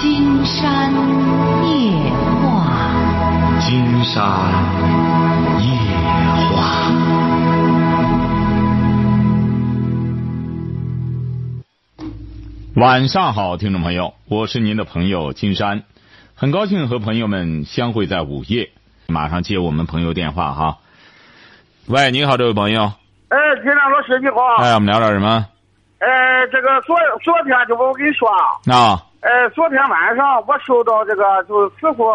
金山夜话，金山夜话。晚上好，听众朋友，我是您的朋友金山，很高兴和朋友们相会在午夜。马上接我们朋友电话哈。喂，你好，这位朋友。哎，金山老师你好。哎，我们聊点什么？哎，这个昨昨天就我跟你说，啊，呃，昨天晚上我收到这个就是师傅，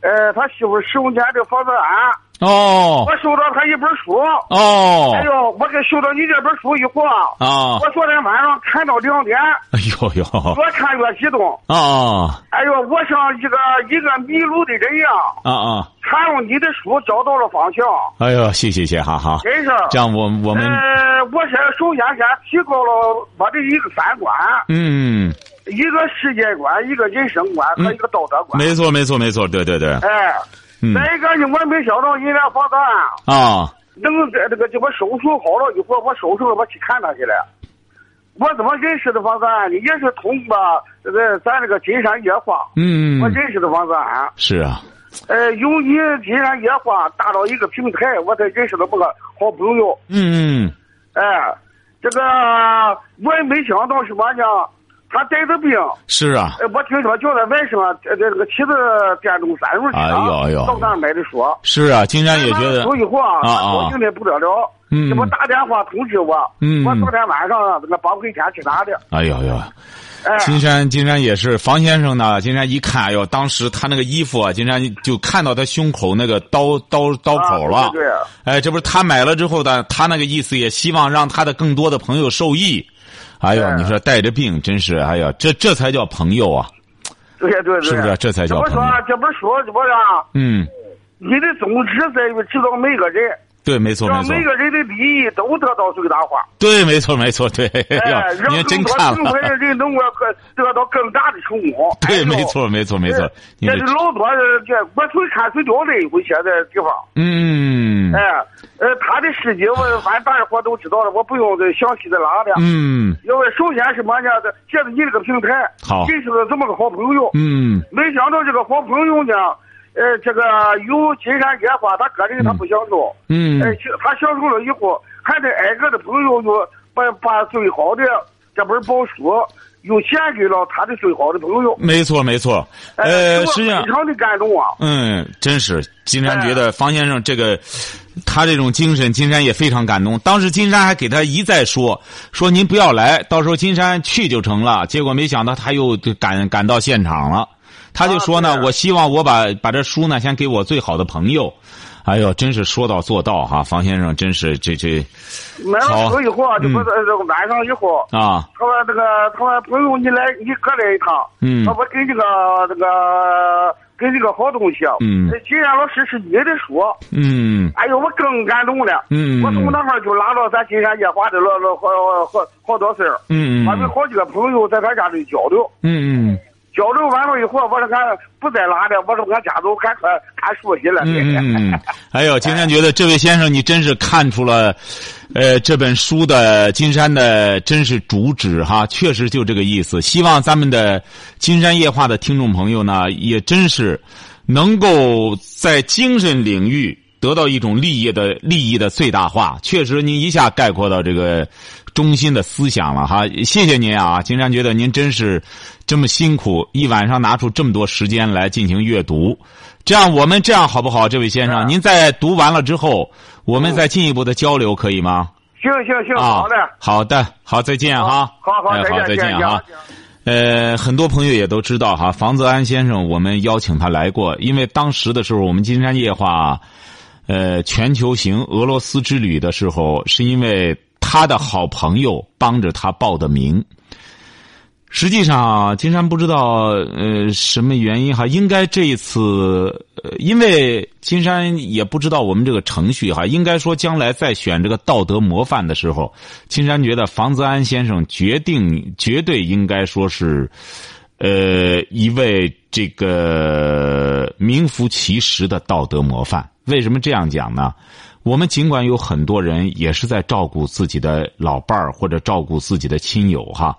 呃，他媳妇施工间的房子案，哦我收到他一本书。哦哎呦，我给收到你这本书以后啊，啊，我昨天晚上看到两点，哎呦呦越看越激动。啊哎呦，我像一个一个迷路的人一样，啊啊！看了你的书找到了方向，哎呦，谢谢谢哈哈。真是。这样我我们呃，我先首先先提高了我的一个三观。嗯，一个世界观，一个人生观和一个道德观。没错没错没错，对对对，哎，嗯再一个呢，我没想到人家房子案啊能在这个这个手术好了以后，我手术了，我去看他去了。我怎么认识的房子案呢？也是通过这个咱这个金山夜话，嗯我认识的房子案。是啊，呃，由你金山夜话搭到一个平台，我才认识了我个好朋友。嗯嗯哎，这个我也没想到什么呢？他带着病。是啊，呃，我听说叫在外省，这这个骑着电动三轮车，哎呦到那儿买的书。是啊，金山也觉得书以后啊，啊啊高兴的不得了。嗯这不打电话通知我，嗯我昨天晚上这个包回家去拿的。哎呦呦，哎，金山金山也是房先生呢，金山一看，哎呦，当时他那个衣服啊，金山就看到他胸口那个刀刀刀口了。啊对对对哎，这不是他买了之后呢，他那个意思也希望让他的更多的朋友受益。哎呦，你说带着病，真是哎呀，这这才叫朋友啊！对对对，是不是这才叫我说朋友这本书？嗯，你的宗旨在于知道每个人，对，没错没错让每，个人的利益都得到最大化。对，没错没错，对，哎，呀，让更多看了平凡，的人能够得到更大的成功。对，没错没错没错，你这这是老多人这我从看随掉泪，会写在地方。嗯哎，呃，他的事迹我反正大家伙都知道了，我不用再详细的拉了。嗯因为首先什么呢？这借着你这个平台，好认识了这么个好朋友。嗯没想到这个好朋友呢，呃，这个有金山野花，他个人他不享受，嗯呃，他享受了以后，还得挨个的朋友又把把最好的这本宝书又献给了他的最好的朋友。没错没错，哎呃，我实际上非。常的感动啊！嗯，真是金山觉得方先生这个，他这种精神，金山也非常感动。当时金山还给他一再说说您不要来，到时候金山去就成了。结果没想到他又赶赶到现场了，他就说呢，啊我希望我把把这书呢先给我最好的朋友。哎呦，真是说到做到哈，方先生真是这这买了书以后啊，就嗯不是这个晚上以后，啊，他说这个他说朋友你来你过来一趟，嗯。他说给这个这个给你个好东西，嗯。呃既然老师是你的书，嗯。哎呦我更感动了，嗯。我从那会儿就拉到咱金山夜话的了了好好好多事儿，嗯。嗯我跟好几个朋友在他家里交流，嗯嗯交流完了以后，我说俺不在拉了，我说俺家都赶快看书去了。嗯嗯嗯，哎呦，今天觉得这位先生，你真是看出了，呃，这本书的金山的真是主旨哈，确实就这个意思。希望咱们的金山夜话的听众朋友呢，也真是能够在精神领域得到一种利益的利益的最大化。确实，您一下概括到这个中心的思想了哈，谢谢您啊！金山觉得您真是这么辛苦，一晚上拿出这么多时间来进行阅读。这样，我们这样好不好？这位先生，啊您在读完了之后，我们再进一步的交流，可以吗？行行行，啊，好的，好的，好，再见哈。好好再再见见哈。呃，很多朋友也都知道哈，房泽安先生，我们邀请他来过，因为当时的时候，我们金山夜话，呃，全球行俄罗斯之旅的时候，是因为他的好朋友帮着他报的名。实际上，金山不知道呃什么原因哈，应该这一次，因为金山也不知道我们这个程序哈，应该说将来再选这个道德模范的时候，金山觉得房子安先生决定绝对应该说是，呃，一位这个名副其实的道德模范。为什么这样讲呢？我们尽管有很多人也是在照顾自己的老伴儿或者照顾自己的亲友哈。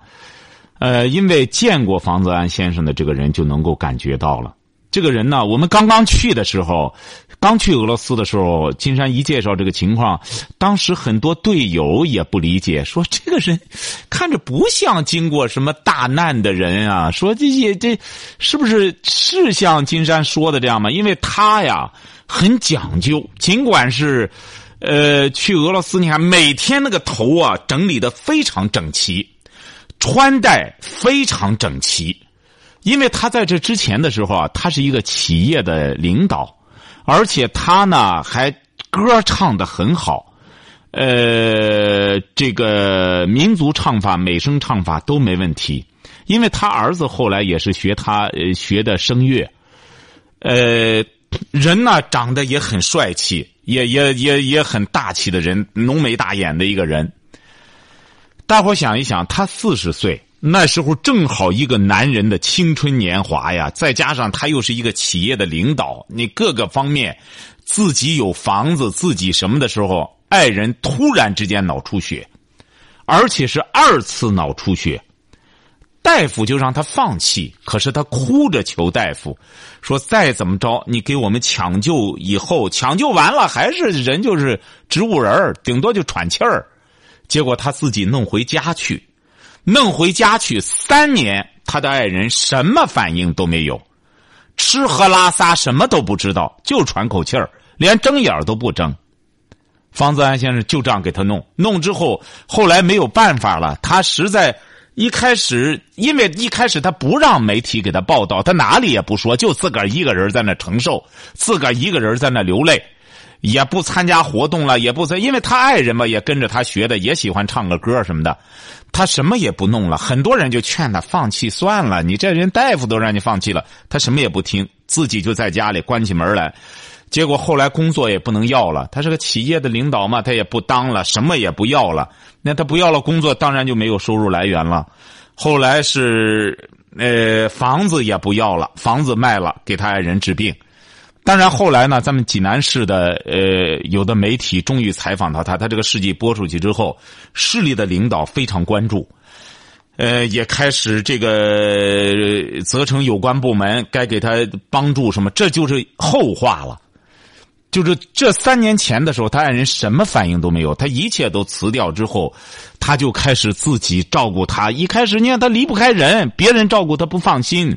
呃，因为见过房泽安先生的这个人就能够感觉到了。这个人呢，我们刚刚去的时候，刚去俄罗斯的时候，金山一介绍这个情况，当时很多队友也不理解，说这个人看着不像经过什么大难的人啊，说这些这是不是是像金山说的这样吗？因为他呀很讲究，尽管是呃去俄罗斯，你看每天那个头啊整理的非常整齐，穿戴非常整齐。因为他在这之前的时候啊，他是一个企业的领导，而且他呢还歌唱的很好，呃，这个民族唱法、美声唱法都没问题。因为他儿子后来也是学他学的声乐，呃，人呢长得也很帅气，也也也也很大气的人，浓眉大眼的一个人。大伙想一想，他四十岁。那时候正好一个男人的青春年华呀，再加上他又是一个企业的领导，你各个方面，自己有房子，自己什么的时候，爱人突然之间脑出血，而且是二次脑出血，大夫就让他放弃，可是他哭着求大夫，说再怎么着，你给我们抢救以后，抢救完了还是人就是植物人顶多就喘气儿，结果他自己弄回家去。弄回家去三年，他的爱人什么反应都没有，吃喝拉撒什么都不知道，就喘口气儿，连睁眼都不睁。方子安先生就这样给他弄，弄之后，后来没有办法了，他实在一开始，因为一开始他不让媒体给他报道，他哪里也不说，就自个儿一个人在那承受，自个儿一个人在那流泪。也不参加活动了，也不参，因为他爱人嘛，也跟着他学的，也喜欢唱个歌什么的。他什么也不弄了，很多人就劝他放弃算了。你这人大夫都让你放弃了，他什么也不听，自己就在家里关起门来。结果后来工作也不能要了，他是个企业的领导嘛，他也不当了，什么也不要了。那他不要了工作，当然就没有收入来源了。后来是呃房子也不要了，房子卖了给他爱人治病。当然，后来呢，咱们济南市的呃，有的媒体终于采访到他，他这个事迹播出去之后，市里的领导非常关注，呃，也开始这个责成有关部门该给他帮助什么，这就是后话了。就是这三年前的时候，他爱人什么反应都没有，他一切都辞掉之后，他就开始自己照顾他。一开始你看他离不开人，别人照顾他不放心。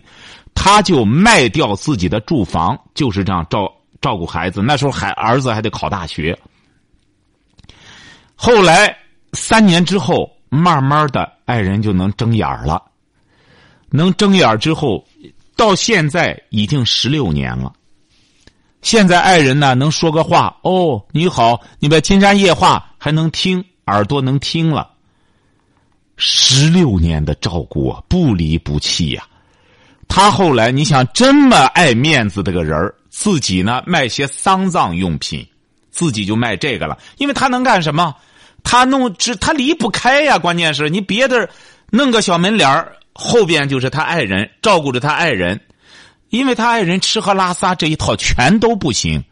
他就卖掉自己的住房，就是这样照照顾孩子。那时候还儿子还得考大学。后来三年之后，慢慢的爱人就能睁眼了，能睁眼之后，到现在已经十六年了。现在爱人呢能说个话，哦，你好，你把金山夜话还能听，耳朵能听了。十六年的照顾啊，不离不弃呀。他后来，你想这么爱面子的个人自己呢卖些丧葬用品，自己就卖这个了。因为他能干什么？他弄只他离不开呀。关键是你别的弄个小门脸后边就是他爱人照顾着他爱人，因为他爱人吃喝拉撒这一套全都不行，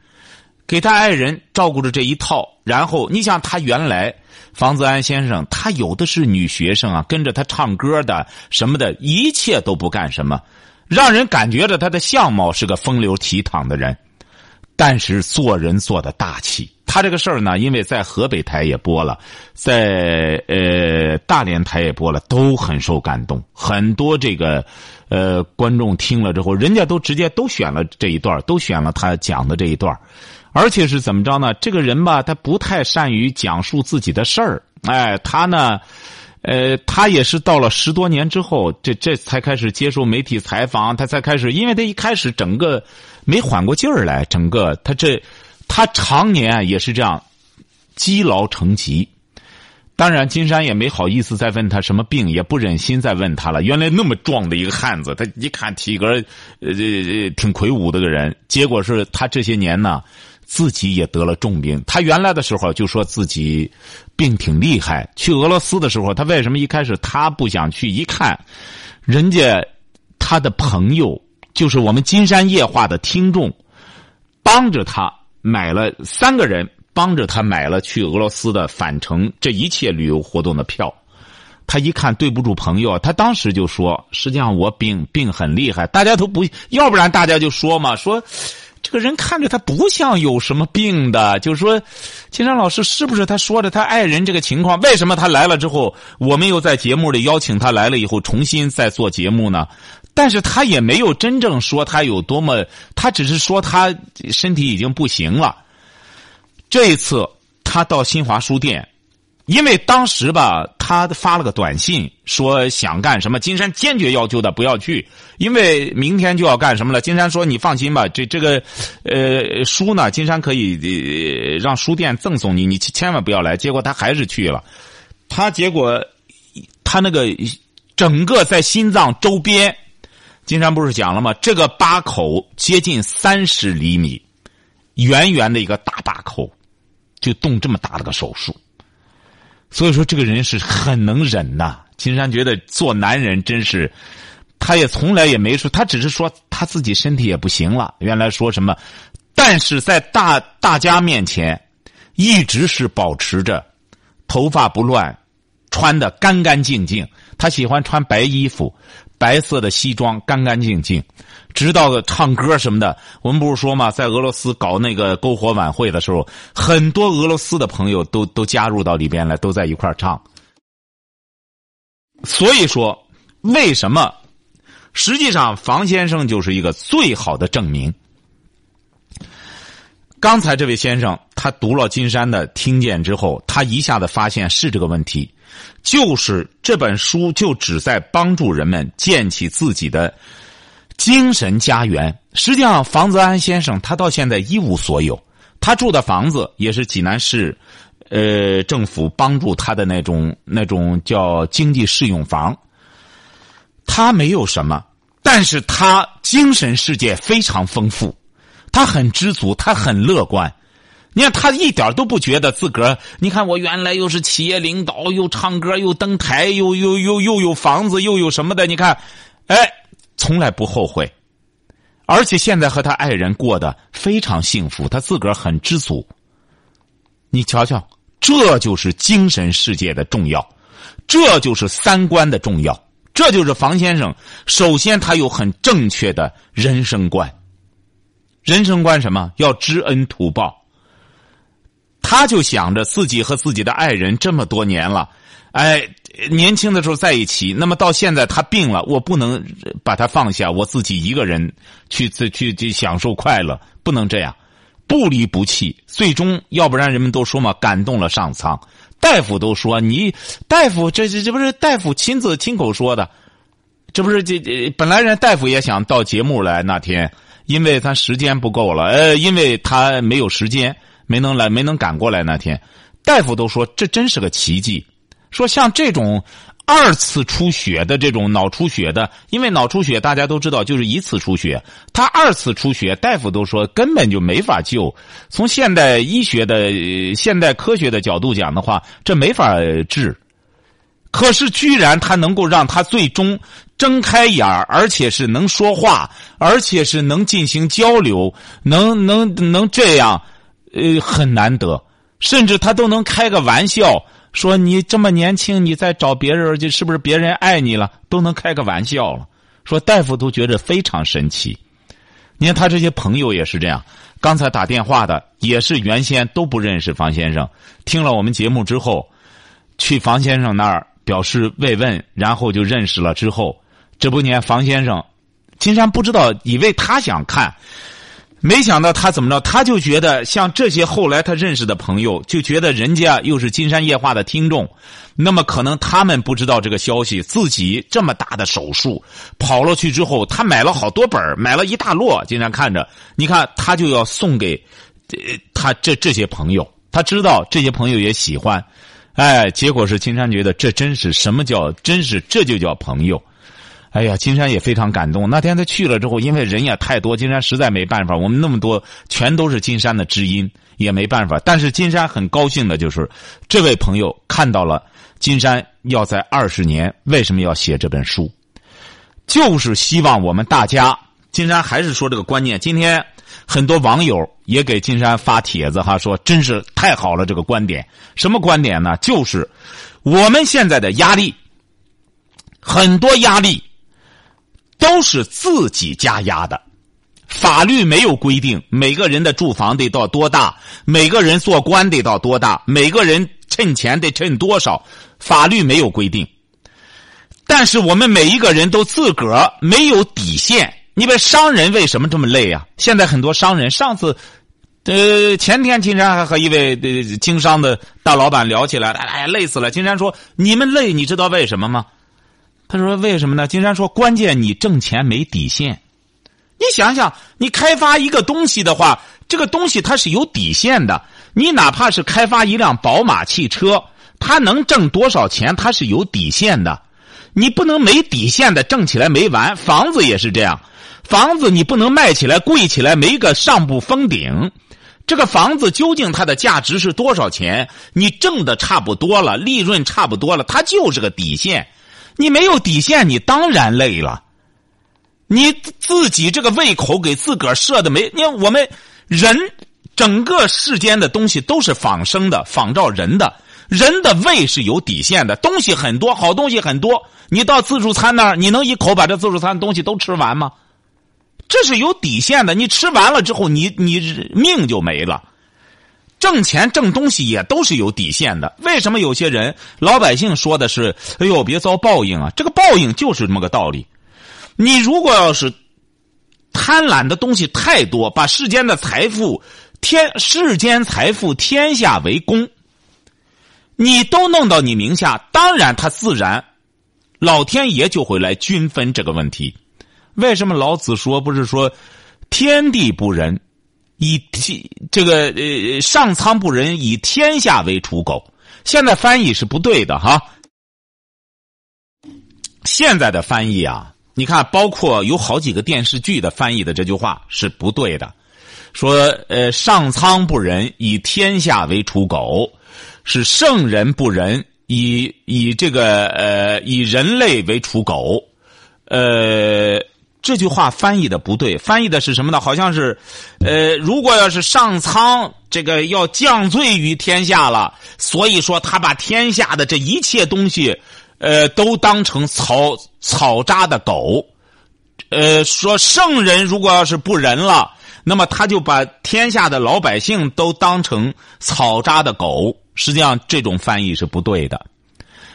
给他爱人照顾着这一套。然后你想他原来房子安先生，他有的是女学生啊，跟着他唱歌的什么的，一切都不干什么。让人感觉着他的相貌是个风流倜傥的人，但是做人做的大气。他这个事儿呢，因为在河北台也播了，在呃大连台也播了，都很受感动。很多这个呃观众听了之后，人家都直接都选了这一段，都选了他讲的这一段，而且是怎么着呢？这个人吧，他不太善于讲述自己的事儿，哎，他呢。呃，他也是到了十多年之后，这这才开始接受媒体采访，他才开始，因为他一开始整个没缓过劲儿来，整个他这他常年也是这样积劳成疾。当然，金山也没好意思再问他什么病，也不忍心再问他了。原来那么壮的一个汉子，他一看体格呃挺魁梧的个人，结果是他这些年呢。自己也得了重病，他原来的时候就说自己病挺厉害。去俄罗斯的时候，他为什么一开始他不想去？一看，人家他的朋友就是我们金山夜话的听众，帮着他买了三个人，帮着他买了去俄罗斯的返程这一切旅游活动的票。他一看对不住朋友，他当时就说：“实际上我病病很厉害，大家都不要不然大家就说嘛，说这个人看着他不像有什么病的，就是说，金山老师是不是他说的他爱人这个情况？为什么他来了之后，我们又在节目里邀请他来了以后重新再做节目呢？但是他也没有真正说他有多么，他只是说他身体已经不行了。这一次他到新华书店。”因为当时吧，他发了个短信说想干什么，金山坚决要求他不要去，因为明天就要干什么了。金山说：“你放心吧，这这个，呃，书呢，金山可以让书店赠送你，你千万不要来。”结果他还是去了，他结果他那个整个在心脏周边，金山不是讲了吗？这个疤口接近三十厘米，圆圆的一个大疤口，就动这么大的个手术。所以说，这个人是很能忍呐。金山觉得做男人真是，他也从来也没说，他只是说他自己身体也不行了。原来说什么，但是在大大家面前，一直是保持着头发不乱，穿的干干净净。他喜欢穿白衣服。白色的西装，干干净净，直到唱歌什么的。我们不是说嘛，在俄罗斯搞那个篝火晚会的时候，很多俄罗斯的朋友都都加入到里边来，都在一块唱。所以说，为什么？实际上，房先生就是一个最好的证明。刚才这位先生，他读了金山的听见之后，他一下子发现是这个问题。就是这本书就旨在帮助人们建起自己的精神家园。实际上，房泽安先生他到现在一无所有，他住的房子也是济南市，呃，政府帮助他的那种那种叫经济适用房。他没有什么，但是他精神世界非常丰富，他很知足，他很乐观。你看他一点都不觉得自个儿，你看我原来又是企业领导，又唱歌，又登台，又又又又有房子，又有什么的？你看，哎，从来不后悔，而且现在和他爱人过得非常幸福，他自个儿很知足。你瞧瞧，这就是精神世界的重要，这就是三观的重要，这就是房先生。首先，他有很正确的人生观，人生观什么？要知恩图报。他就想着自己和自己的爱人这么多年了，哎，年轻的时候在一起，那么到现在他病了，我不能把他放下，我自己一个人去去去去享受快乐，不能这样，不离不弃。最终，要不然人们都说嘛，感动了上苍。大夫都说你，大夫这这这不是大夫亲自亲口说的，这不是这这本来人大夫也想到节目来那天，因为他时间不够了，呃，因为他没有时间。没能来，没能赶过来那天，大夫都说这真是个奇迹。说像这种二次出血的这种脑出血的，因为脑出血大家都知道就是一次出血，他二次出血，大夫都说根本就没法救。从现代医学的现代科学的角度讲的话，这没法治。可是居然他能够让他最终睁开眼，而且是能说话，而且是能进行交流，能能能这样。呃，很难得，甚至他都能开个玩笑，说你这么年轻，你再找别人，就是不是别人爱你了，都能开个玩笑了。说大夫都觉得非常神奇。你看他这些朋友也是这样，刚才打电话的也是原先都不认识房先生，听了我们节目之后，去房先生那儿表示慰问，然后就认识了。之后，这不年房先生，金山不知道，以为他想看。没想到他怎么着，他就觉得像这些后来他认识的朋友，就觉得人家又是金山夜话的听众，那么可能他们不知道这个消息，自己这么大的手术跑了去之后，他买了好多本买了一大摞。金山看着，你看他就要送给他这这些朋友，他知道这些朋友也喜欢，哎，结果是金山觉得这真是什么叫真是这就叫朋友。哎呀，金山也非常感动。那天他去了之后，因为人也太多，金山实在没办法。我们那么多，全都是金山的知音，也没办法。但是金山很高兴的就是，这位朋友看到了金山要在二十年为什么要写这本书，就是希望我们大家。金山还是说这个观念。今天很多网友也给金山发帖子哈，说真是太好了，这个观点。什么观点呢？就是我们现在的压力。很多压力都是自己加压的。法律没有规定每个人的住房得到多大，每个人做官得到多大，每个人趁钱得趁多少，法律没有规定。但是我们每一个人都自个儿没有底线。你们商人为什么这么累啊？现在很多商人，上次，呃，前天金山还和一位经商的大老板聊起来，哎，累死了。金山说：“你们累，你知道为什么吗？”他说：“为什么呢？”金山说：“关键你挣钱没底线。你想想，你开发一个东西的话，这个东西它是有底线的。你哪怕是开发一辆宝马汽车，它能挣多少钱，它是有底线的。你不能没底线的挣起来没完。房子也是这样。”房子你不能卖起来贵起来没个上不封顶，这个房子究竟它的价值是多少钱？你挣的差不多了，利润差不多了，它就是个底线。你没有底线，你当然累了。你自己这个胃口给自个儿设的没？你看我们人整个世间的东西都是仿生的，仿照人的，人的胃是有底线的。东西很多，好东西很多，你到自助餐那儿，你能一口把这自助餐东西都吃完吗？这是有底线的，你吃完了之后，你你命就没了。挣钱挣东西也都是有底线的。为什么有些人老百姓说的是“哎呦，别遭报应啊”？这个报应就是这么个道理。你如果要是贪婪的东西太多，把世间的财富天世间财富天下为公，你都弄到你名下，当然他自然老天爷就会来均分这个问题。为什么老子说不是说天地不仁，以天这个呃上苍不仁，以天下为刍狗？现在翻译是不对的哈。现在的翻译啊，你看，包括有好几个电视剧的翻译的这句话是不对的。说呃上苍不仁，以天下为刍狗，是圣人不仁，以以这个呃以人类为刍狗，呃。这句话翻译的不对，翻译的是什么呢？好像是，呃，如果要是上苍这个要降罪于天下了，所以说他把天下的这一切东西，呃，都当成草草扎的狗，呃，说圣人如果要是不仁了，那么他就把天下的老百姓都当成草扎的狗。实际上，这种翻译是不对的，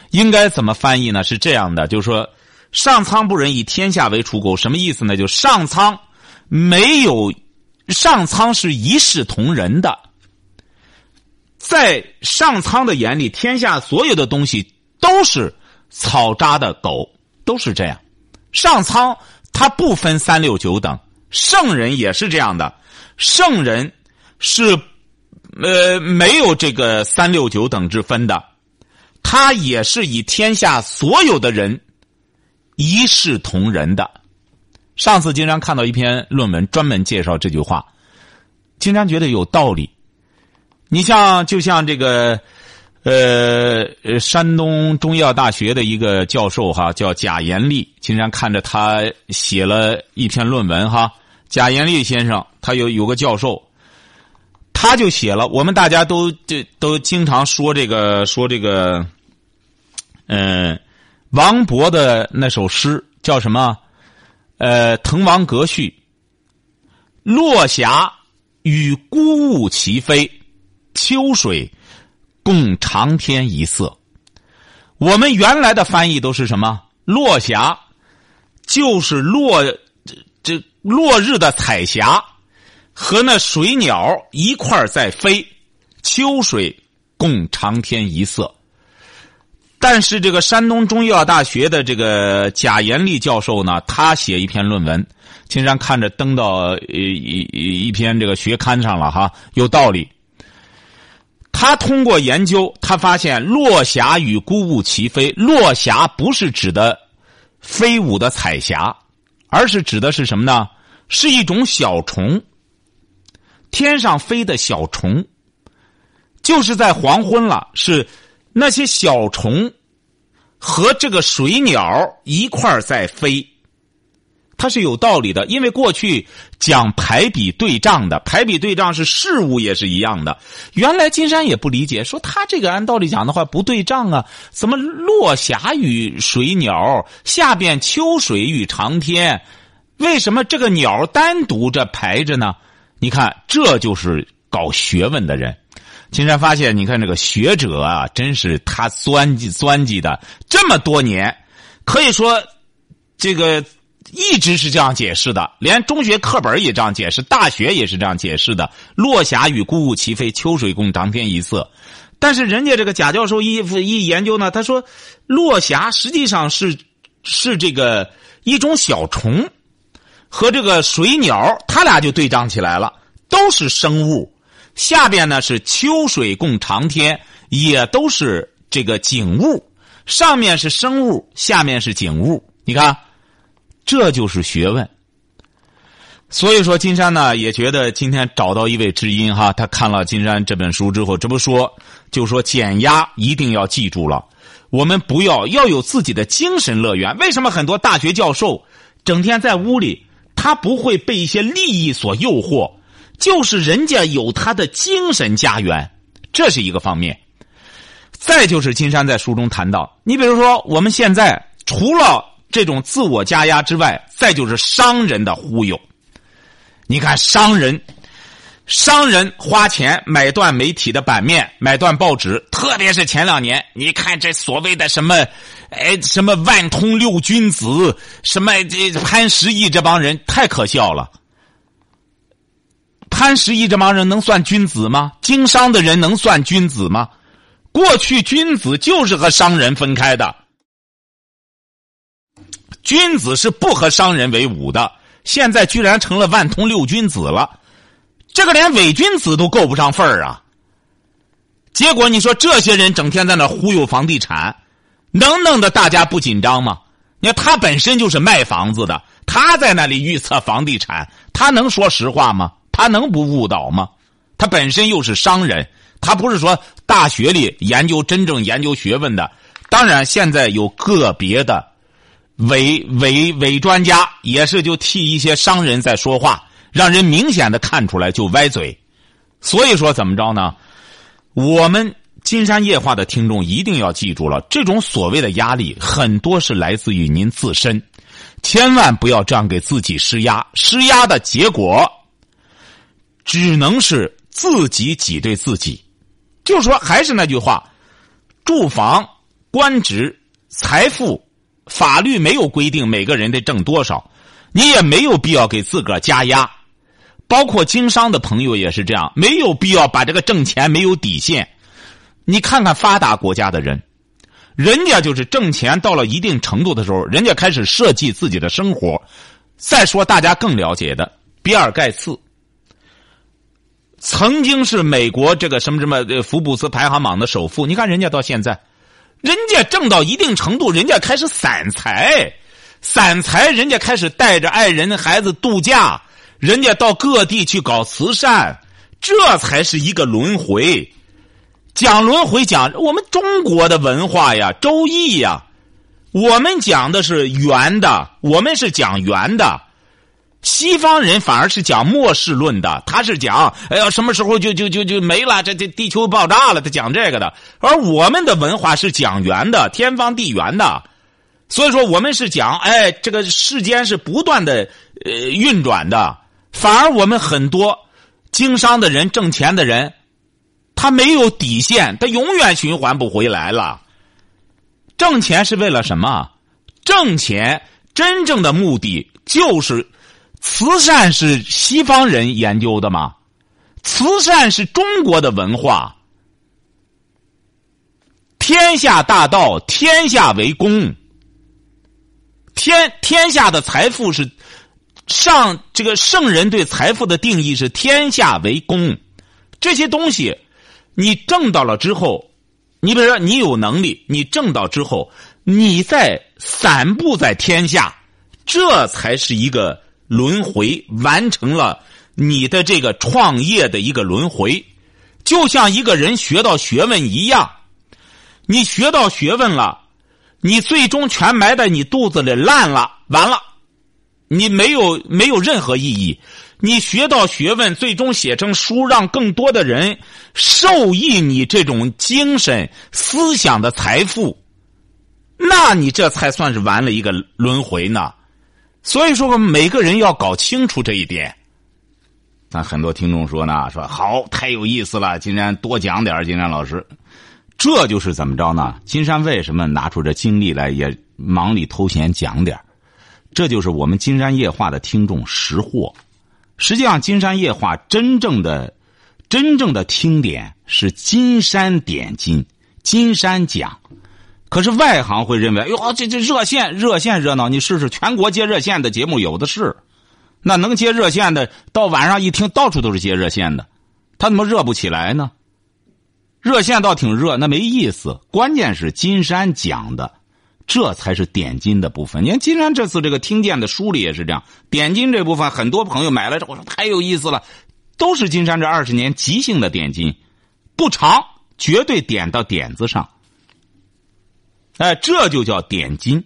应该怎么翻译呢？是这样的，就是说。上苍不仁，以天下为刍狗，什么意思呢？就上苍没有，上苍是一视同仁的，在上苍的眼里，天下所有的东西都是草扎的狗，都是这样。上苍他不分三六九等，圣人也是这样的，圣人是呃没有这个三六九等之分的，他也是以天下所有的人。一视同仁的，上次经常看到一篇论文，专门介绍这句话，经常觉得有道理。你像，就像这个，呃，山东中医药大学的一个教授哈，叫贾延利，经常看着他写了一篇论文哈。贾延利先生，他有有个教授，他就写了，我们大家都就都经常说这个说这个，嗯。王勃的那首诗叫什么？呃，《滕王阁序》。落霞与孤鹜齐飞，秋水共长天一色。我们原来的翻译都是什么？落霞就是落这落日的彩霞，和那水鸟一块在飞。秋水共长天一色。但是这个山东中医药大学的这个贾延利教授呢，他写一篇论文，竟然看着登到一一一篇这个学刊上了哈，有道理。他通过研究，他发现落霞与孤鹜齐飞，落霞不是指的飞舞的彩霞，而是指的是什么呢？是一种小虫，天上飞的小虫，就是在黄昏了是。那些小虫和这个水鸟一块在飞，它是有道理的，因为过去讲排比对仗的，排比对仗是事物也是一样的。原来金山也不理解，说他这个按道理讲的话不对仗啊，怎么落霞与水鸟，下边秋水与长天，为什么这个鸟单独着排着呢？你看，这就是搞学问的人。金山发现，你看这个学者啊，真是他钻计钻计的这么多年，可以说这个一直是这样解释的，连中学课本也这样解释，大学也是这样解释的。落霞与孤鹜齐飞，秋水共长天一色。但是人家这个贾教授一一研究呢，他说落霞实际上是是这个一种小虫，和这个水鸟，他俩就对仗起来了，都是生物。下边呢是秋水共长天，也都是这个景物。上面是生物，下面是景物。你看，这就是学问。所以说，金山呢也觉得今天找到一位知音哈，他看了金山这本书之后，这不说就说减压一定要记住了，我们不要要有自己的精神乐园。为什么很多大学教授整天在屋里，他不会被一些利益所诱惑？就是人家有他的精神家园，这是一个方面。再就是金山在书中谈到，你比如说我们现在除了这种自我加压之外，再就是商人的忽悠。你看商人，商人花钱买断媒体的版面，买断报纸，特别是前两年，你看这所谓的什么，哎，什么万通六君子，什么这潘石屹这帮人，太可笑了。潘石屹这帮人能算君子吗？经商的人能算君子吗？过去君子就是和商人分开的，君子是不和商人为伍的。现在居然成了万通六君子了，这个连伪君子都够不上份儿啊！结果你说这些人整天在那忽悠房地产，能弄得大家不紧张吗？你看他本身就是卖房子的，他在那里预测房地产，他能说实话吗？他能不误导吗？他本身又是商人，他不是说大学里研究真正研究学问的。当然，现在有个别的伪伪伪专家，也是就替一些商人在说话，让人明显的看出来就歪嘴。所以说，怎么着呢？我们金山夜话的听众一定要记住了，这种所谓的压力，很多是来自于您自身，千万不要这样给自己施压，施压的结果。只能是自己挤兑自己，就是说，还是那句话，住房、官职、财富，法律没有规定每个人得挣多少，你也没有必要给自个儿加压。包括经商的朋友也是这样，没有必要把这个挣钱没有底线。你看看发达国家的人，人家就是挣钱到了一定程度的时候，人家开始设计自己的生活。再说大家更了解的，比尔盖茨。曾经是美国这个什么什么福布斯排行榜的首富，你看人家到现在，人家挣到一定程度，人家开始散财，散财，人家开始带着爱人的孩子度假，人家到各地去搞慈善，这才是一个轮回。讲轮回，讲我们中国的文化呀，《周易》呀，我们讲的是圆的，我们是讲圆的。西方人反而是讲末世论的，他是讲，哎呀，什么时候就就就就没了，这这地球爆炸了，他讲这个的。而我们的文化是讲圆的，天方地圆的，所以说我们是讲，哎，这个世间是不断的呃运转的。反而我们很多经商的人、挣钱的人，他没有底线，他永远循环不回来了。挣钱是为了什么？挣钱真正的目的就是。慈善是西方人研究的吗？慈善是中国的文化。天下大道，天下为公。天天下的财富是上这个圣人对财富的定义是天下为公。这些东西你挣到了之后，你比如说你有能力，你挣到之后，你再散布在天下，这才是一个。轮回完成了你的这个创业的一个轮回，就像一个人学到学问一样，你学到学问了，你最终全埋在你肚子里烂了，完了，你没有没有任何意义。你学到学问，最终写成书，让更多的人受益你这种精神思想的财富，那你这才算是完了一个轮回呢。所以说，我们每个人要搞清楚这一点。那很多听众说呢，说好太有意思了，金山多讲点金山老师，这就是怎么着呢？金山为什么拿出这精力来，也忙里偷闲讲点这就是我们金山夜话的听众识货。实际上，金山夜话真正的、真正的听点是金山点金，金山讲。可是外行会认为，哟，这这热线热线热闹，你试试全国接热线的节目有的是，那能接热线的，到晚上一听，到处都是接热线的，他怎么热不起来呢？热线倒挺热，那没意思。关键是金山讲的。这才是点金的部分。你看，金山这次这个听见的书里也是这样，点金这部分，很多朋友买了之后说太有意思了，都是金山这二十年即兴的点金，不长，绝对点到点子上。哎，这就叫点金。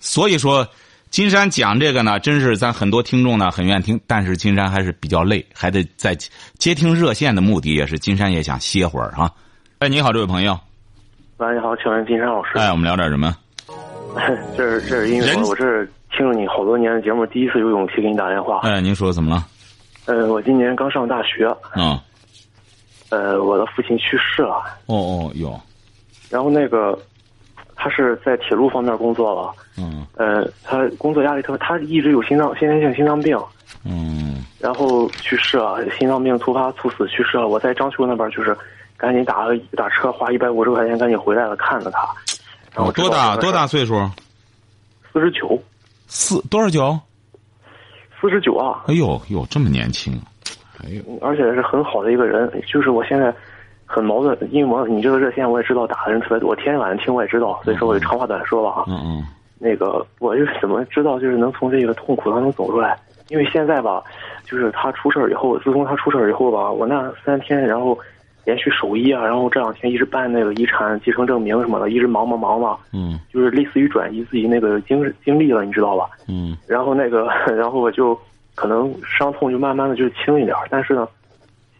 所以说，金山讲这个呢，真是咱很多听众呢很愿意听，但是金山还是比较累，还得在接听热线的目的也是金山也想歇会儿哈。哎，你好，这位朋友。喂，你好，请问金山老师？哎，我们聊点什么？这是这是因为我我是听了你好多年的节目，第一次有勇气给你打电话。哎，您说怎么了？呃，我今年刚上大学。嗯。呃，我的父亲去世了。哦哦，有。然后那个，他是在铁路方面工作了。嗯。呃，他工作压力特别，他一直有心脏先天性心脏病。嗯。然后去世了，心脏病突发猝死去世了。我在章丘那边就是。赶紧打了打车，花一百五十块钱，赶紧回来了，看着他。然后多大多大岁数？四十九。四多少九？四十九啊！哎呦呦，这么年轻！哎呦，而且是很好的一个人。就是我现在很矛盾，因为我你这个热线我也知道打的人特别多，我天天晚上听我也知道，所以说我就长话短说吧啊。嗯嗯。那个我就是怎么知道就是能从这个痛苦当中走出来？因为现在吧，就是他出事儿以后，自从他出事儿以后吧，我那三天然后。连续守医啊，然后这两天一直办那个遗产继承证明什么的，一直忙忙忙嘛。嗯。就是类似于转移自己那个经经历了，你知道吧？嗯。然后那个，然后我就可能伤痛就慢慢的就轻一点，但是呢，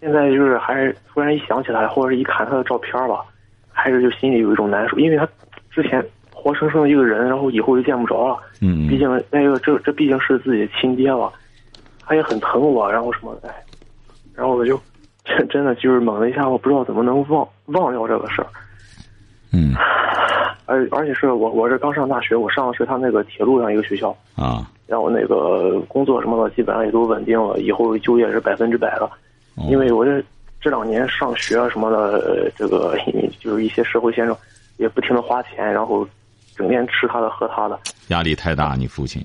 现在就是还是突然一想起来，或者是一看他的照片吧，还是就心里有一种难受，因为他之前活生生的一个人，然后以后就见不着了。嗯。毕竟那个这这毕竟是自己的亲爹吧，他也很疼我，然后什么哎，然后我就。真真的就是猛的一下，我不知道怎么能忘忘掉这个事儿。嗯，而而且是我我是刚上大学，我上的是他那个铁路上一个学校啊。然后那个工作什么的基本上也都稳定了，以后就业是百分之百了。因为我这这两年上学啊什么的，这个 就是一些社会先生也不停的花钱，然后整天吃他的喝他的，压力太大。你父亲？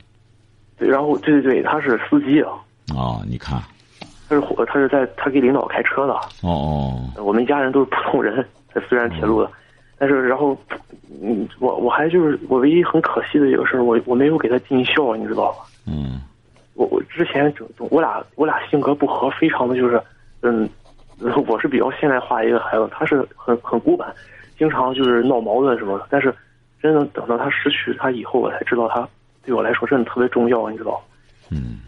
对，然后对对对，他是司机啊。哦，你看。他是火，他是在他给领导开车的。哦哦。我们一家人都是普通人，他 虽然铁路的，但是然后，嗯，我我还就是我唯一很可惜的一个事儿，我我没有给他尽孝，你知道吧？嗯。我我之前整我俩我俩性格不合，非常的就是，嗯，我是比较现代化一个孩子，他是很很古板，经常就是闹矛盾什么的。但是，真的等到他失去他以后，我才知道他对我来说真的特别重要，你知道嗯。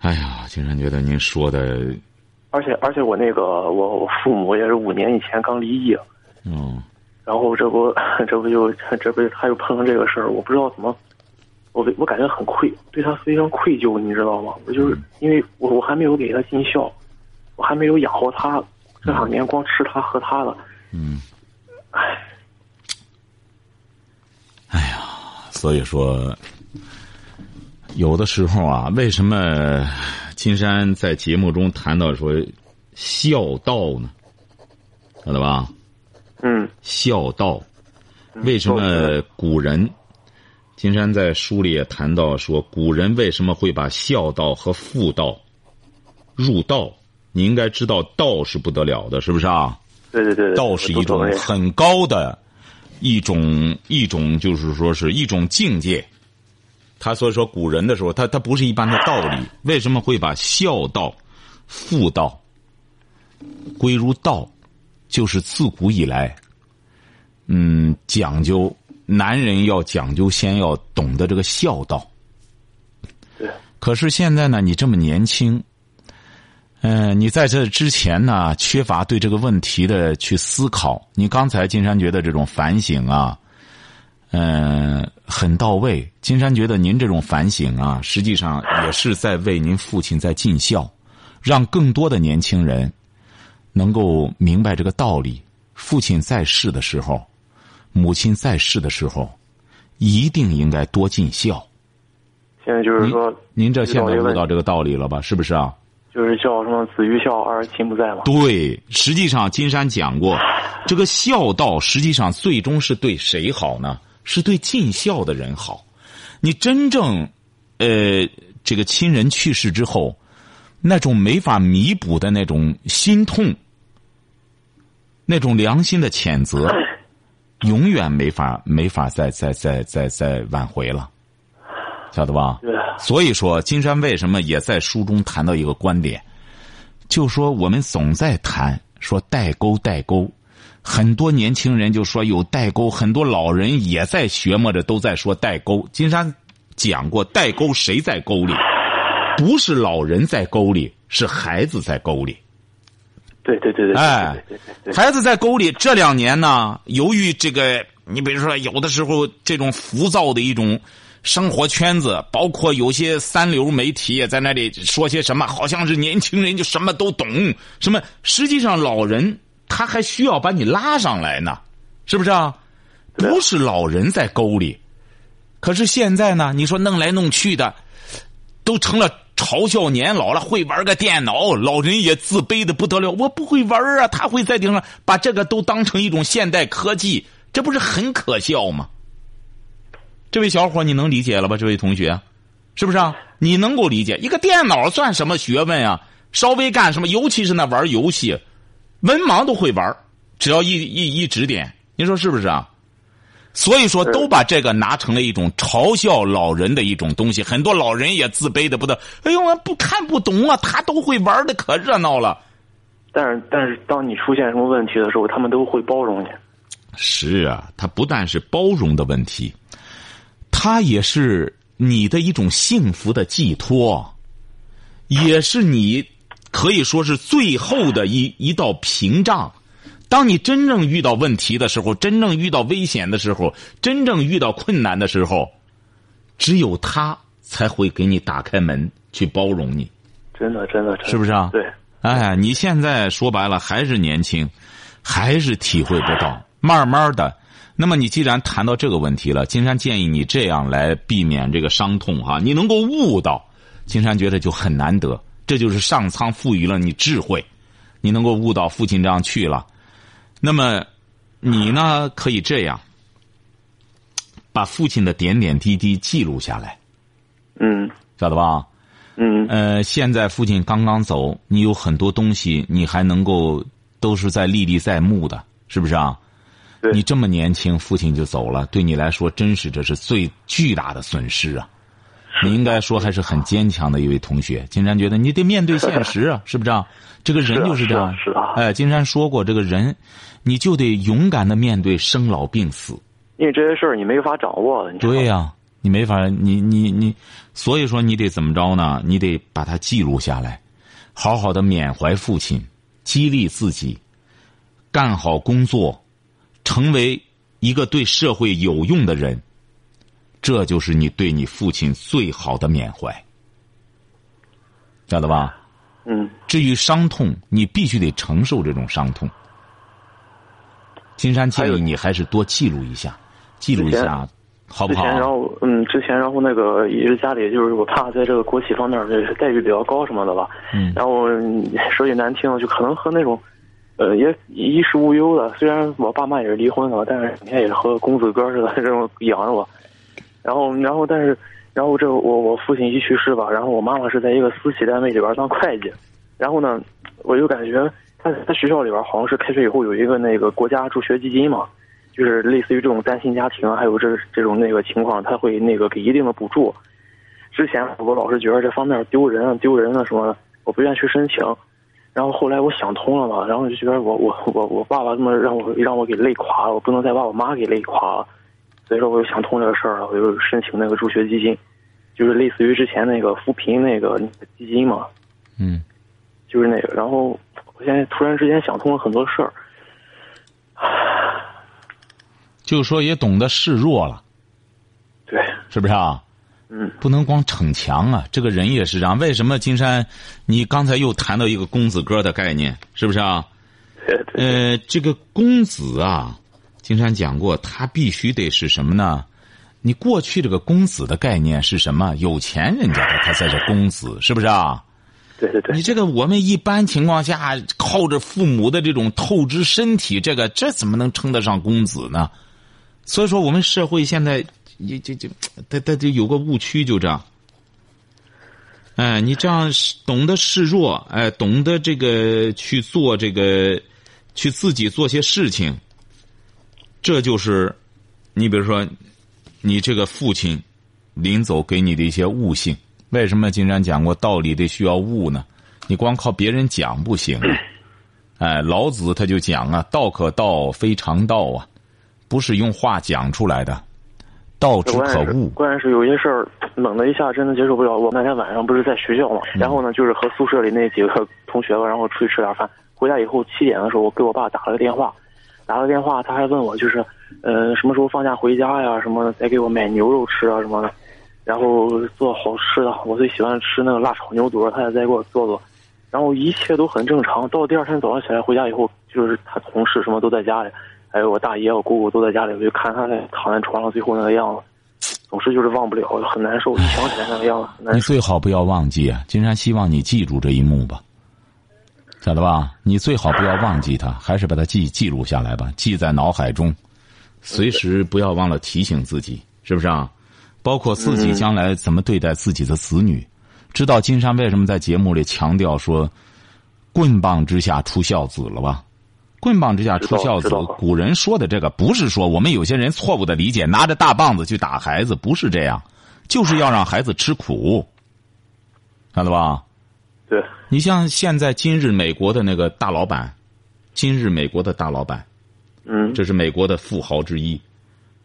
哎呀，经常觉得您说的，而且而且我那个我我父母也是五年以前刚离异，嗯，然后这不 这不就这不他又碰上这个事儿，我不知道怎么，我我感觉很愧对他非常愧疚，你知道吗？我就是因为我我还没有给他尽孝，我还没有养活他，这两年光吃他喝他的，嗯，哎，哎呀，所以说。有的时候啊，为什么金山在节目中谈到说孝道呢？晓得吧？嗯，孝道，为什么古人？金山在书里也谈到说，古人为什么会把孝道和妇道入道？你应该知道，道是不得了的，是不是啊？对对对，道是一种很高的一种一种，就是说是一种境界。他所以说古人的时候，他他不是一般的道理。为什么会把孝道、妇道归入道？就是自古以来，嗯，讲究男人要讲究，先要懂得这个孝道。对。可是现在呢，你这么年轻，嗯，你在这之前呢，缺乏对这个问题的去思考。你刚才金山觉得这种反省啊，嗯，很到位。金山觉得您这种反省啊，实际上也是在为您父亲在尽孝，让更多的年轻人能够明白这个道理。父亲在世的时候，母亲在世的时候，一定应该多尽孝。现在就是说，您这现在悟到这个道理了吧？是不是啊？就是叫什么“子欲孝而亲不在”嘛。对，实际上金山讲过，这个孝道实际上最终是对谁好呢？是对尽孝的人好。你真正，呃，这个亲人去世之后，那种没法弥补的那种心痛，那种良心的谴责，永远没法没法再再再再再挽回了。晓得吧？所以说，金山为什么也在书中谈到一个观点，就说我们总在谈说代沟代沟，很多年轻人就说有代沟，很多老人也在学摸着都在说代沟。金山讲过，代沟谁在沟里？不是老人在沟里，是孩子在沟里。对对对对，哎，孩子在沟里。这两年呢，由于这个，你比如说，有的时候这种浮躁的一种。生活圈子，包括有些三流媒体也在那里说些什么，好像是年轻人就什么都懂，什么实际上老人他还需要把你拉上来呢，是不是啊？不是老人在沟里，可是现在呢，你说弄来弄去的，都成了嘲笑年老了会玩个电脑，老人也自卑的不得了。我不会玩啊，他会在顶上把这个都当成一种现代科技，这不是很可笑吗？这位小伙，你能理解了吧？这位同学，是不是啊？你能够理解一个电脑算什么学问啊？稍微干什么，尤其是那玩游戏，文盲都会玩，只要一一一指点，你说是不是啊？所以说，都把这个拿成了一种嘲笑老人的一种东西。很多老人也自卑的不得，哎呦，我不看不懂啊，他都会玩的可热闹了。但是，但是，当你出现什么问题的时候，他们都会包容你。是啊，他不但是包容的问题。他也是你的一种幸福的寄托，也是你可以说是最后的一一道屏障。当你真正遇到问题的时候，真正遇到危险的时候，真正遇到困难的时候，只有他才会给你打开门去包容你。真的，真的，是不是啊？对。哎，你现在说白了还是年轻，还是体会不到，慢慢的。那么你既然谈到这个问题了，金山建议你这样来避免这个伤痛哈，你能够悟到，金山觉得就很难得，这就是上苍赋予了你智慧，你能够悟到父亲这样去了，那么你呢可以这样，把父亲的点点滴滴记录下来，嗯，晓得吧？嗯，呃，现在父亲刚刚走，你有很多东西你还能够都是在历历在目的，是不是啊？你这么年轻，父亲就走了，对你来说，真是这是最巨大的损失啊！你应该说还是很坚强的一位同学。金山觉得你得面对现实啊，是不是啊？这个人就是这样。是啊。哎，金山说过，这个人，你就得勇敢的面对生老病死。因为这些事儿你没法掌握。对呀，你没法，你你你，所以说你得怎么着呢？你得把它记录下来，好好的缅怀父亲，激励自己，干好工作。成为一个对社会有用的人，这就是你对你父亲最好的缅怀，晓得吧？嗯。至于伤痛，你必须得承受这种伤痛。金山建议你还是多记录一下，记录一下，好不好？然后，嗯，之前然后那个也是家里就是我爸在这个国企方面待遇比较高什么的吧。嗯。然后说句难听，就可能和那种。呃，也衣食无忧的。虽然我爸妈也是离婚了，但是你看也是和公子哥似的这种养着我。然后，然后，但是，然后这我我父亲一去世吧，然后我妈妈是在一个私企单位里边当会计。然后呢，我就感觉他在学校里边好像是开学以后有一个那个国家助学基金嘛，就是类似于这种单亲家庭还有这这种那个情况，他会那个给一定的补助。之前我老是觉得这方面丢人啊丢人啊什么，我不愿意去申请。然后后来我想通了嘛，然后就觉得我我我我爸爸这么让我让我给累垮了，我不能再把我妈给累垮了。所以说我就想通这个事儿了，我就申请那个助学基金，就是类似于之前那个扶贫那个那个基金嘛，嗯，就是那个。然后我现在突然之间想通了很多事儿，就是说也懂得示弱了，对，是不是啊？嗯，不能光逞强啊！这个人也是这样。为什么金山？你刚才又谈到一个公子哥的概念，是不是啊？对对，呃，这个公子啊，金山讲过，他必须得是什么呢？你过去这个公子的概念是什么？有钱人家的他才是公子，是不是啊？对对对你，这个我们一般情况下靠着父母的这种透支身体，这个这怎么能称得上公子呢？所以说，我们社会现在也就就他他就有个误区，就这样。哎，你这样懂得示弱，哎，懂得这个去做这个，去自己做些事情，这就是你比如说，你这个父亲临走给你的一些悟性。为什么金山讲过道理得需要悟呢？你光靠别人讲不行。哎，老子他就讲啊，道可道，非常道啊，不是用话讲出来的，道之可关键是悟。关键是有些事儿猛的一下真的接受不了。我那天晚上不是在学校嘛，然后呢，就是和宿舍里那几个同学吧，然后出去吃点饭。回家以后七点的时候，我给我爸打了个电话，打了个电话，他还问我就是，呃，什么时候放假回家呀，什么的，再给我买牛肉吃啊什么的，然后做好吃的，我最喜欢吃那个辣炒牛肚，他也再给我做做。然后一切都很正常。到第二天早上起来回家以后，就是他同事什么都在家里，还有我大爷、我姑姑都在家里，我就看他那躺在床上最后那个样子，总是就是忘不了，很难受。一想起来那个样子，你。最好不要忘记啊！金山希望你记住这一幕吧，晓得吧？你最好不要忘记它，还是把它记记录下来吧，记在脑海中，随时不要忘了提醒自己，是不是啊？包括自己将来怎么对待自己的子女，知道金山为什么在节目里强调说“棍棒之下出孝子”了吧？棍棒之下出孝子古人说的这个不是说我们有些人错误的理解，拿着大棒子去打孩子，不是这样，就是要让孩子吃苦，晓得吧？对，你像现在今日美国的那个大老板，今日美国的大老板，嗯，这是美国的富豪之一。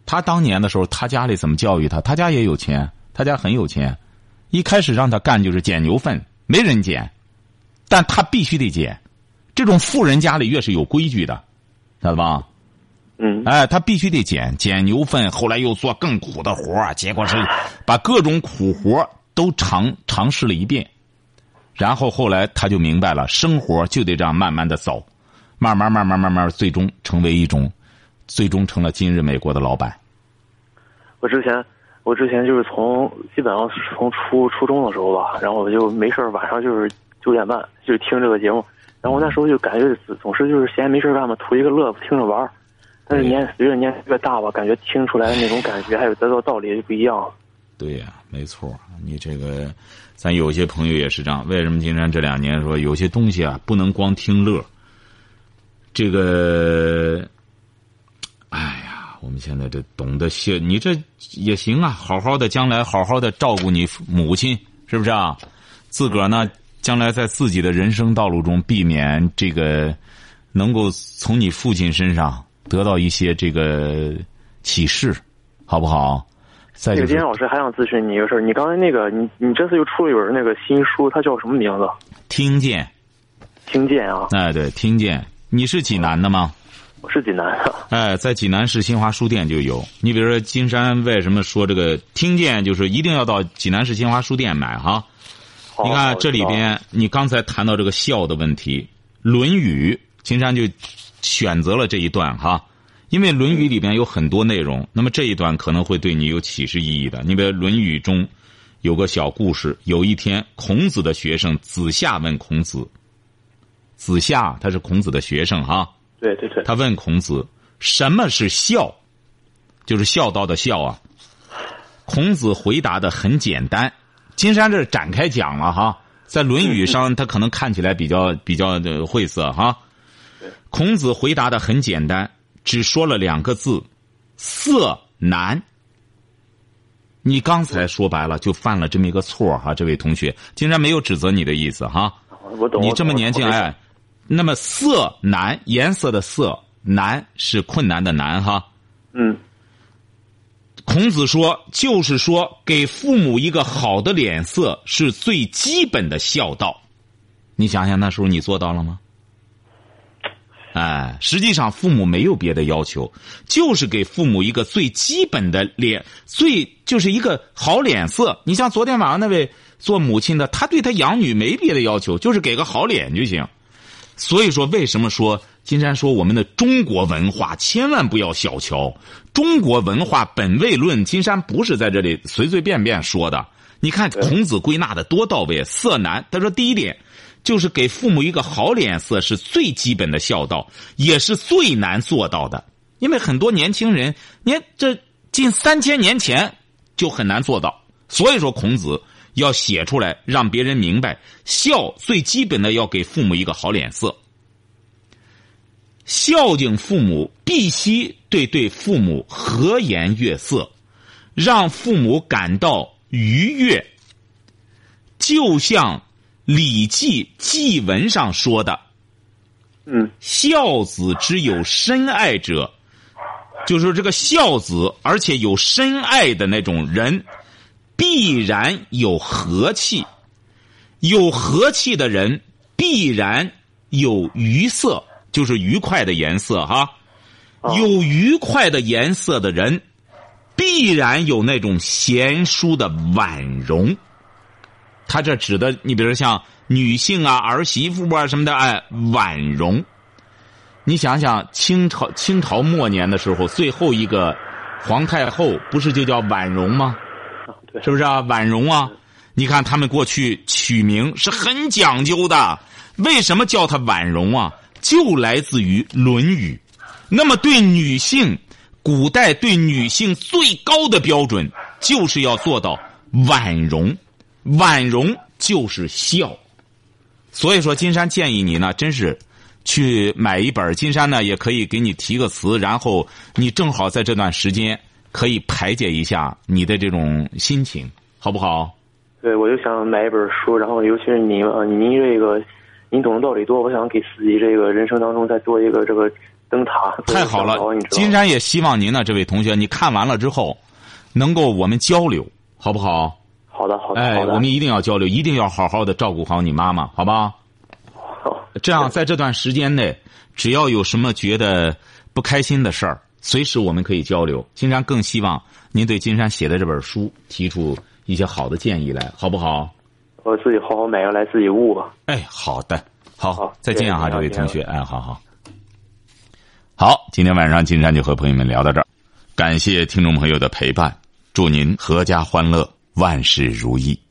他当年的时候，他家里怎么教育他？他家也有钱，他家很有钱。一开始让他干就是捡牛粪，没人捡，但他必须得捡。这种富人家里越是有规矩的，晓得吧？嗯，哎，他必须得捡捡牛粪，后来又做更苦的活儿结果是把各种苦活儿都尝尝试了一遍，然后后来他就明白了，生活就得这样慢慢的走，慢慢慢慢慢慢，最终成为一种，最终成了今日美国的老板。我之前我之前就是从基本上从初初中的时候吧，然后我就没事儿晚上就是九点半就听这个节目，然后我那时候就感觉总是就是闲没事儿干嘛，图一个乐，听着玩儿。但是年随着年纪越大吧，感觉听出来的那种感觉还有得到道理就不一样了。对呀、没错，你这个，咱有些朋友也是这样。为什么金山这两年说有些东西啊，不能光听乐？这个，哎呀，我们现在这懂得些，你这也行啊，好好的，将来好好的照顾你母亲，是不是啊？自个儿呢，将来在自己的人生道路中，避免这个，能够从你父亲身上得到一些这个启示，好不好？再那个金就是山老师还想咨询你一个事儿，你刚才那个你你这次又出了一本那个新书，它叫什么名字？听见，听见啊，哎，对，听见。你是济南的吗？我是济南的。哎，在济南市新华书店就有。你比如说，金山为什么说这个听见，就是一定要到济南市新华书店买哈？你看这里边，你刚才谈到这个孝的问题，《论语》，金山就选择了这一段哈，因为《论语》里边有很多内容，那么这一段可能会对你有启示意义的。你比如《论语》中有个小故事，有一天孔子的学生子夏问孔子，子夏他是孔子的学生哈，对对对，他问孔子什么是孝，就是孝道的孝啊。孔子回答的很简单，金山这展开讲了哈，在《论语》上 他可能看起来比较比较的晦涩哈。孔子回答的很简单，只说了两个字：色难。你刚才说白了就犯了这么一个错哈，这位同学，竟然没有指责你的意思哈。我懂。你这么年轻哎，那么色难，颜色的色难是困难的难哈。嗯孔子说，就是说，给父母一个好的脸色是最基本的孝道。你想想，那时候你做到了吗？哎，实际上父母没有别的要求，就是给父母一个最基本的脸，最就是一个好脸色。你像昨天晚上那位做母亲的，她对她养女没别的要求，就是给个好脸就行。所以说，为什么说金山说我们的中国文化千万不要小瞧中国文化本位论？金山不是在这里随随便便说的。你看孔子归纳的多到位，色难。他说第一点。就是给父母一个好脸色是最基本的孝道，也是最难做到的。因为很多年轻人，你看这近三千年前就很难做到。所以说，孔子要写出来，让别人明白孝最基本的要给父母一个好脸色。孝敬父母，必须对对父母和颜悦色，让父母感到愉悦，就像。《礼记·祭文》上说的：“嗯，孝子之有深爱者，就是这个孝子，而且有深爱的那种人，必然有和气。有和气的人，必然有愉色，就是愉快的颜色哈。有愉快的颜色的人，必然有那种贤淑的婉容。”他这指的，你比如像女性啊、儿媳妇啊什么的，哎，婉容。你想想，清朝清朝末年的时候，最后一个皇太后不是就叫婉容吗？是不是啊？婉容啊！你看他们过去取名是很讲究的。为什么叫她婉容啊？就来自于《论语》。那么对女性，古代对女性最高的标准，就是要做到婉容。婉容就是孝，所以说金山建议你呢，真是去买一本。金山呢也可以给你提个词，然后你正好在这段时间可以排解一下你的这种心情，好不好？对，我就想买一本书，然后尤其是您啊，您这个您懂的道理多，我想给自己这个人生当中再做一个这个灯塔。太好了，金山也希望您呢，这位同学，你看完了之后能够我们交流，好不好？好的，好的，哎，我们一定要交流，一定要好好的照顾好你妈妈，好吧？好，这样在这段时间内，只要有什么觉得不开心的事儿，随时我们可以交流。金山更希望您对金山写的这本书提出一些好的建议来，好不好？我自己好好买回来自己悟吧。哎，好的，好，再见啊，这位同学，哎，好好。好，今天晚上金山就和朋友们聊到这儿，感谢听众朋友的陪伴，祝您阖家欢乐。万事如意。